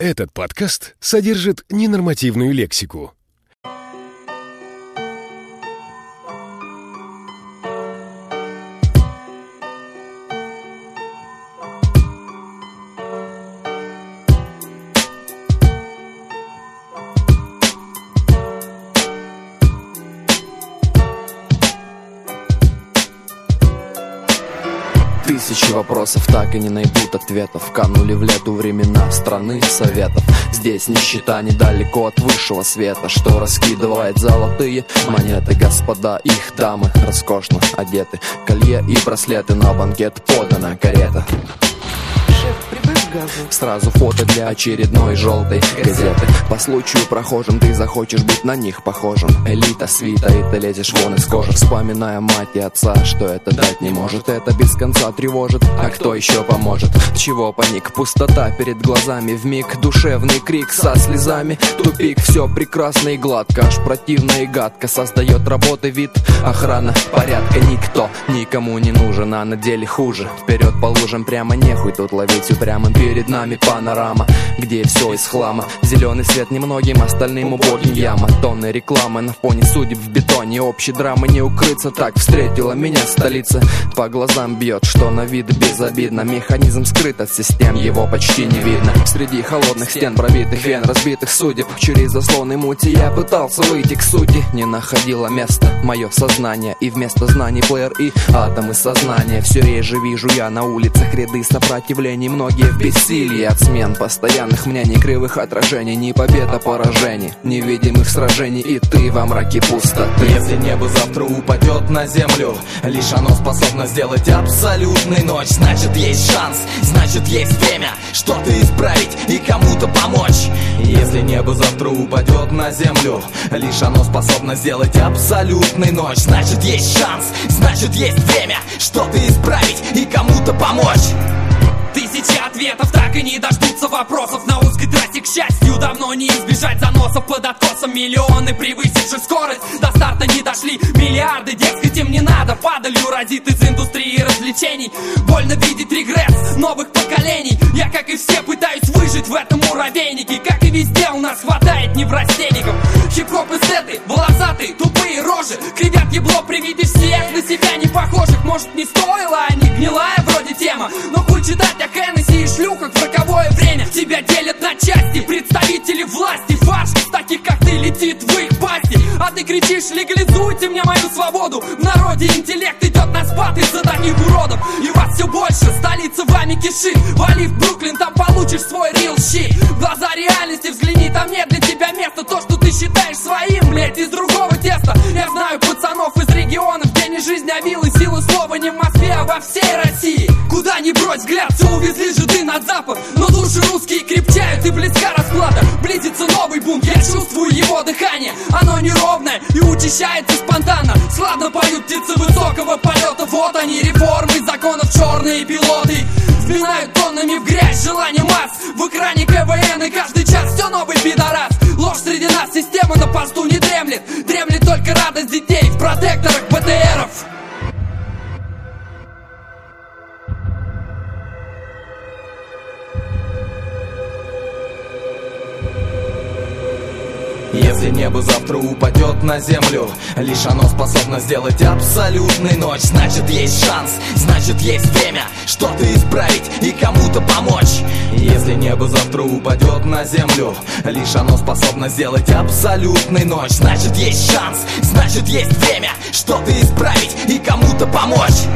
Этот подкаст содержит ненормативную лексику. Тысячи вопросов так и не найдут ответов. Канули в лету времена страны советов. Здесь нищета недалеко от высшего света Что раскидывает золотые монеты. Господа, их дамы роскошно одеты. Колье и браслеты на банкет подана карета. Сразу фото для очередной желтой газеты. По случаю прохожим ты захочешь быть на них похожим. Элита, свита, и ты лезешь вон из кожи. Вспоминая мать и отца, что это дать не может. Это без конца тревожит, а кто еще поможет? Чего паник? Пустота перед глазами. В миг Душевный крик со слезами. Тупик, все прекрасно и гладко. Аж противно и гадко. Создает работы вид. Охрана, порядка Никто никому не нужен, а на деле хуже. Вперед по лужам прямо нехуй тут ловить упрямо Перед нами панорама, где все из хлама. Зеленый свет немногим, остальным убогим яма. Тонны рекламы на фоне судеб в бетоне. Общей драмы не укрыться, так встретила меня столица. По глазам бьет, что на вид безобидно. Механизм скрыт от систем, его почти не видно. Среди холодных стен пробитых вен, разбитых судеб. Через заслоны мути я пытался выйти к сути. Не находило места мое сознание. И вместо знаний плеер и атомы сознания. Все реже вижу я на улицах ряды сопротивлений Многие в бессилии. От смен постоянных мнений Кривых отражений, ни побед, а поражений Невидимых сражений. И ты во мраке пустоты. Если небо завтра упадет на землю Лишь оно способно сделать абсолютный ночь. Значит есть шанс, значит есть время Что-то исправить и кому-то помочь. Если небо завтра упадет на землю Лишь оно способно сделать абсолютный ночь. Значит есть шанс, значит есть время Что-то исправить и кому-то помочь Тысячи ответов так и не дождутся вопросов. На узкой трассе, к счастью, давно не избежать заносов Под откосом миллионы, превысивших скорость. До старта не дошли миллиарды, дескать, им не надо. Падалью разит из индустрии развлечений. Больно видеть регресс новых поколений. Я, как и все, пытаюсь выжить в этом муравейнике. Как и везде у нас хватает неврастенников. Хип-хоп эстеты, волосатые, тупые рожи. Кривят ебло при виде всех на себя не похожих Может не стоило, летит в их пасти А ты кричишь легализуйте мне мою свободу. В народе интеллект идет на спад из-за таких уродов. И вас все больше, столица вами кишит. Вали в Бруклин, там получишь свой real shit. В глаза реальности взгляни, там нет для тебя места. То, что ты считаешь своим, блять, из другого теста. Я знаю пацанов из регионов, где не жизнь, а вилы Силы слова. Не в Москве, а во всей России. Куда ни брось взгляд, все увезли жиды на запад. Но души русские крепчают и близка расплата. Близится бунт, я чувствую его дыхание. Оно неровное и учащается спонтанно. Славно поют птицы высокого полета. Вот они, реформы законов, черные пилоты. Вминают тоннами в грязь желание масс. В экране КВН и каждый Если небо завтра упадет на землю Лишь оно способно сделать абсолютный ночь. Значит есть шанс, значит есть время Что-то исправить и кому-то помочь. Если небо завтра упадет на землю Лишь оно способно сделать абсолютный ночь. Значит есть шанс, значит есть время Что-то исправить и кому-то помочь